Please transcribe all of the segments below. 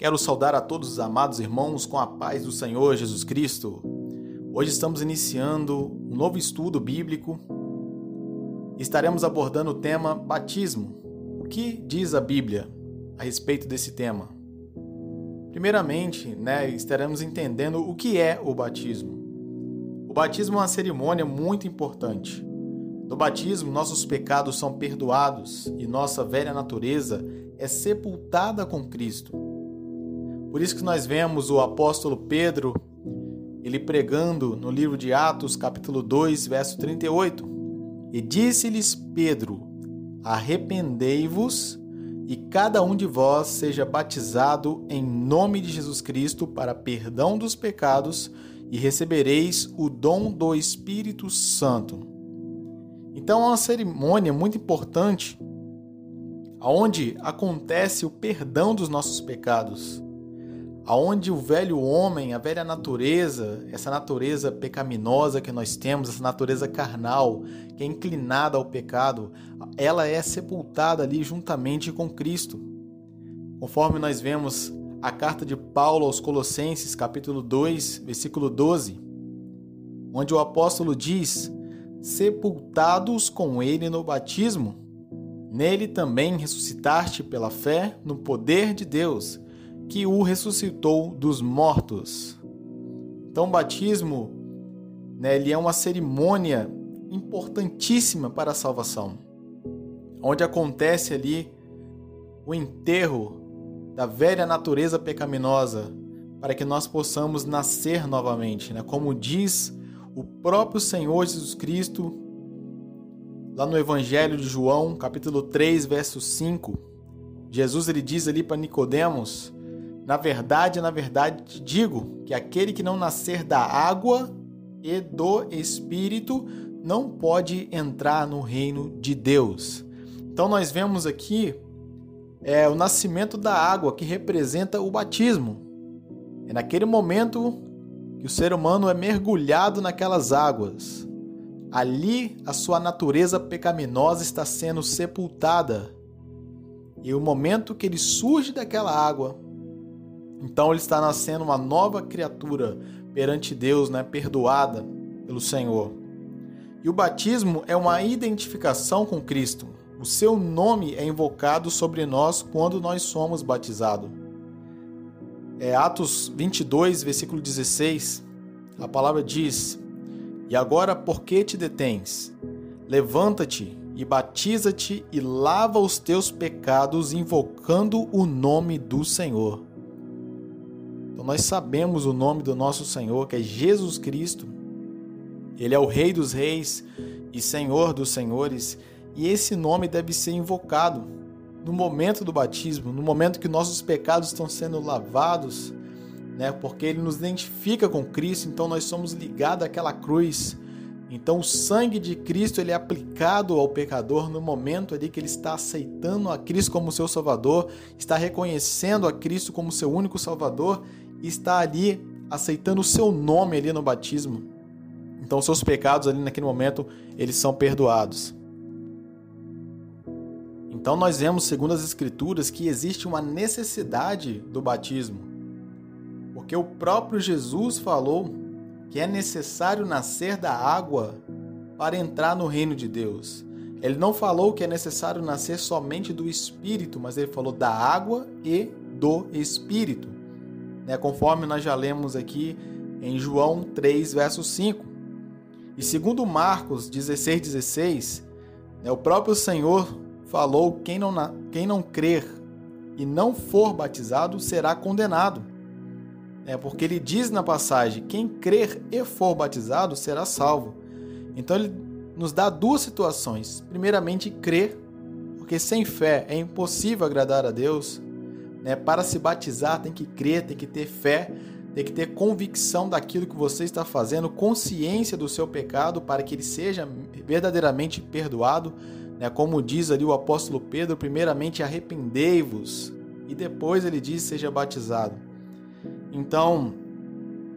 Quero saudar a todos os amados irmãos com a paz do Senhor Jesus Cristo. Hoje estamos iniciando um novo estudo bíblico. Estaremos abordando o tema batismo. O que diz a Bíblia a respeito desse tema? Primeiramente, né, estaremos entendendo o que é o batismo. O batismo é uma cerimônia muito importante. No batismo, nossos pecados são perdoados e nossa velha natureza é sepultada com Cristo. Por isso que nós vemos o apóstolo Pedro, ele pregando no livro de Atos, capítulo 2, verso 38. E disse-lhes Pedro: Arrependei-vos e cada um de vós seja batizado em nome de Jesus Cristo para perdão dos pecados e recebereis o dom do Espírito Santo. Então é uma cerimônia muito importante onde acontece o perdão dos nossos pecados aonde o velho homem, a velha natureza, essa natureza pecaminosa que nós temos, essa natureza carnal, que é inclinada ao pecado, ela é sepultada ali juntamente com Cristo. Conforme nós vemos a carta de Paulo aos Colossenses, capítulo 2, versículo 12, onde o apóstolo diz: Sepultados com ele no batismo, nele também ressuscitaste pela fé no poder de Deus que o ressuscitou dos mortos. Então, o batismo né, ele é uma cerimônia importantíssima para a salvação, onde acontece ali o enterro da velha natureza pecaminosa, para que nós possamos nascer novamente, né? como diz o próprio Senhor Jesus Cristo lá no Evangelho de João, capítulo 3, verso 5. Jesus ele diz ali para Nicodemos na verdade, na verdade te digo que aquele que não nascer da água e do Espírito não pode entrar no reino de Deus. Então nós vemos aqui é, o nascimento da água que representa o batismo. É naquele momento que o ser humano é mergulhado naquelas águas. Ali a sua natureza pecaminosa está sendo sepultada. E o momento que ele surge daquela água, então ele está nascendo uma nova criatura perante Deus, né, perdoada pelo Senhor. E o batismo é uma identificação com Cristo. O seu nome é invocado sobre nós quando nós somos batizados. É Atos 22, versículo 16. A palavra diz: E agora, por que te detens? Levanta-te e batiza-te e lava os teus pecados, invocando o nome do Senhor nós sabemos o nome do nosso Senhor, que é Jesus Cristo. Ele é o Rei dos Reis e Senhor dos Senhores, e esse nome deve ser invocado no momento do batismo, no momento que nossos pecados estão sendo lavados, né? Porque ele nos identifica com Cristo, então nós somos ligados àquela cruz. Então o sangue de Cristo ele é aplicado ao pecador no momento ali que ele está aceitando a Cristo como seu Salvador, está reconhecendo a Cristo como seu único Salvador está ali aceitando o seu nome ali no batismo. Então seus pecados ali naquele momento, eles são perdoados. Então nós vemos, segundo as escrituras, que existe uma necessidade do batismo. Porque o próprio Jesus falou que é necessário nascer da água para entrar no reino de Deus. Ele não falou que é necessário nascer somente do Espírito, mas ele falou da água e do Espírito né, conforme nós já lemos aqui em João 3, verso 5. E segundo Marcos 16, 16, né, o próprio Senhor falou: quem não, quem não crer e não for batizado será condenado. É, porque ele diz na passagem: quem crer e for batizado será salvo. Então ele nos dá duas situações. Primeiramente, crer, porque sem fé é impossível agradar a Deus. Né? Para se batizar, tem que crer, tem que ter fé, tem que ter convicção daquilo que você está fazendo, consciência do seu pecado para que ele seja verdadeiramente perdoado. Né? Como diz ali o apóstolo Pedro, primeiramente arrependei-vos e depois ele diz seja batizado. Então,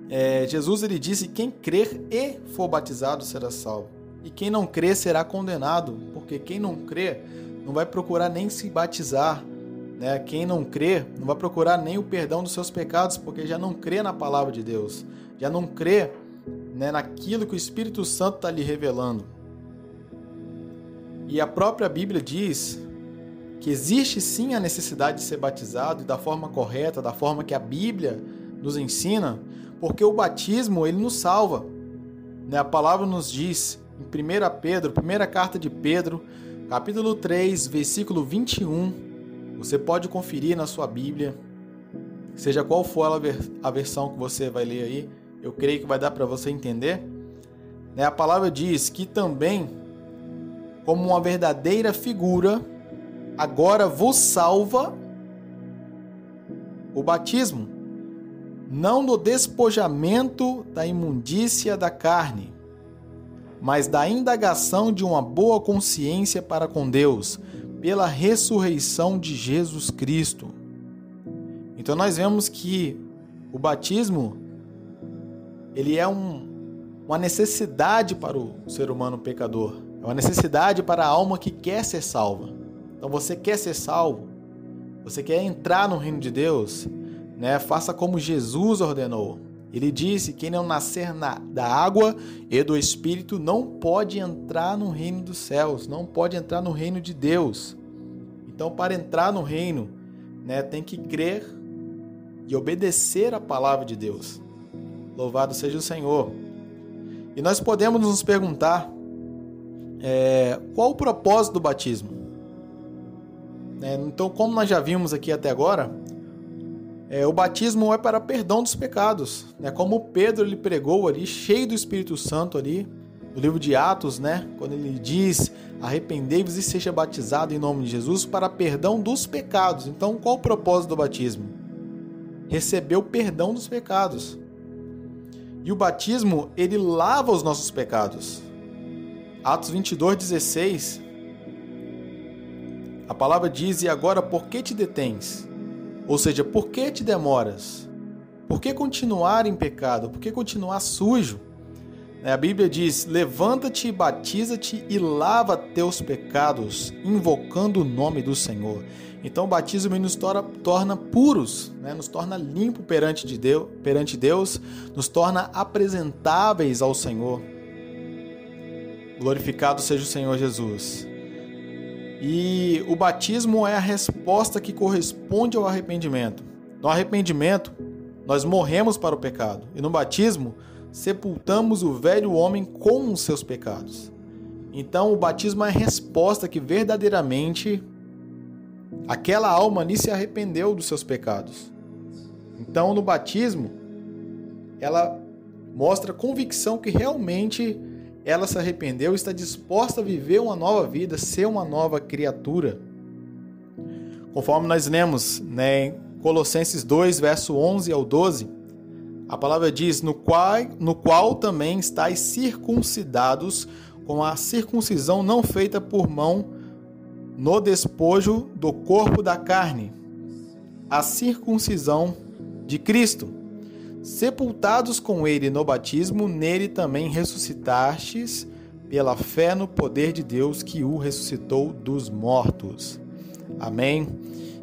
é, Jesus ele disse: quem crer e for batizado será salvo, e quem não crer será condenado, porque quem não crer não vai procurar nem se batizar, Né? Quem não crê não vai procurar nem o perdão dos seus pecados, porque já não crê na palavra de Deus, já não crê né, naquilo que o Espírito Santo está lhe revelando. E a própria Bíblia diz que existe sim a necessidade de ser batizado e da forma correta, da forma que a Bíblia nos ensina, porque o batismo ele nos salva. Né? A palavra nos diz em 1 Pedro, primeira carta de Pedro, capítulo 3, versículo 21. Você pode conferir na sua Bíblia, seja qual for a versão que você vai ler aí, eu creio que vai dar para você entender. Né? A palavra diz que também como uma verdadeira figura, agora vos salva o batismo, não do despojamento da imundícia da carne, mas da indagação de uma boa consciência para com Deus, pela ressurreição de Jesus Cristo. Então nós vemos que o batismo ele é um, uma necessidade para o ser humano pecador. É uma necessidade para a alma que quer ser salva. Então você quer ser salvo? Você quer entrar no reino de Deus? Né? Faça como Jesus ordenou. Ele disse: quem não nascer na, da água e do Espírito não pode entrar no reino dos céus, não pode entrar no reino de Deus. Então, para entrar no reino, né, tem que crer e obedecer a palavra de Deus. Louvado seja o Senhor. E nós podemos nos perguntar é, qual o propósito do batismo? É, então, como nós já vimos aqui até agora, é, o batismo é para perdão dos pecados, né? Como Pedro ele pregou ali, cheio do Espírito Santo ali, no livro de Atos, né? Quando ele diz: "Arrependei-vos e seja batizado em nome de Jesus para perdão dos pecados". Então, qual o propósito do batismo? Receber o perdão dos pecados. E o batismo, ele lava os nossos pecados. Atos 22, 16. A palavra diz: E agora por que te detens? Ou seja, por que te demoras? Por que continuar em pecado? Por que continuar sujo? A Bíblia diz: Levanta-te, batiza-te e lava teus pecados, invocando o nome do Senhor. Então, o batismo nos torna, torna puros, né? nos torna limpo perante, de Deus, perante Deus, nos torna apresentáveis ao Senhor. Glorificado seja o Senhor Jesus. E o batismo é a resposta que corresponde ao arrependimento. No arrependimento, nós morremos para o pecado, e no batismo, sepultamos o velho homem com os seus pecados. Então, o batismo é a resposta que verdadeiramente aquela alma ali se arrependeu dos seus pecados. Então, no batismo, ela mostra convicção que realmente ela se arrependeu e está disposta a viver uma nova vida, ser uma nova criatura. Conforme nós lemos né, em Colossenses 2, verso 11 ao 12, a palavra diz: no qual, no qual também estáis circuncidados com a circuncisão não feita por mão, no despojo do corpo da carne, a circuncisão de Cristo sepultados com ele no batismo, nele também ressuscitastes pela fé no poder de Deus que o ressuscitou dos mortos. Amém?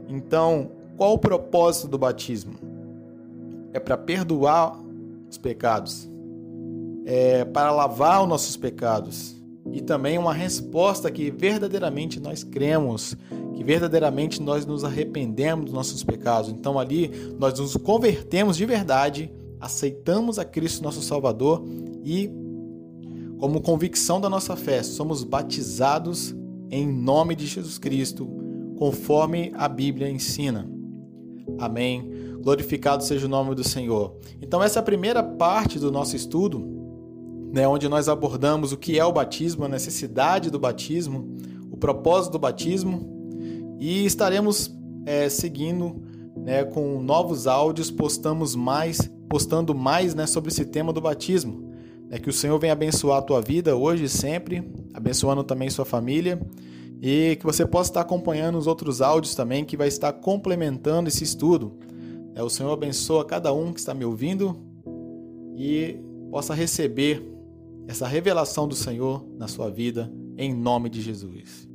Então, qual o propósito do batismo? É para perdoar os pecados, é para lavar os nossos pecados e também uma resposta que verdadeiramente nós cremos que verdadeiramente nós nos arrependemos dos nossos pecados. Então ali nós nos convertemos de verdade, aceitamos a Cristo nosso Salvador e como convicção da nossa fé, somos batizados em nome de Jesus Cristo, conforme a Bíblia ensina. Amém. Glorificado seja o nome do Senhor. Então essa é a primeira parte do nosso estudo, né, onde nós abordamos o que é o batismo, a necessidade do batismo, o propósito do batismo e estaremos é, seguindo né, com novos áudios, postamos mais, postando mais né, sobre esse tema do batismo. É que o Senhor venha abençoar a tua vida hoje e sempre, abençoando também sua família. E que você possa estar acompanhando os outros áudios também, que vai estar complementando esse estudo. É, o Senhor abençoa cada um que está me ouvindo e possa receber essa revelação do Senhor na sua vida, em nome de Jesus.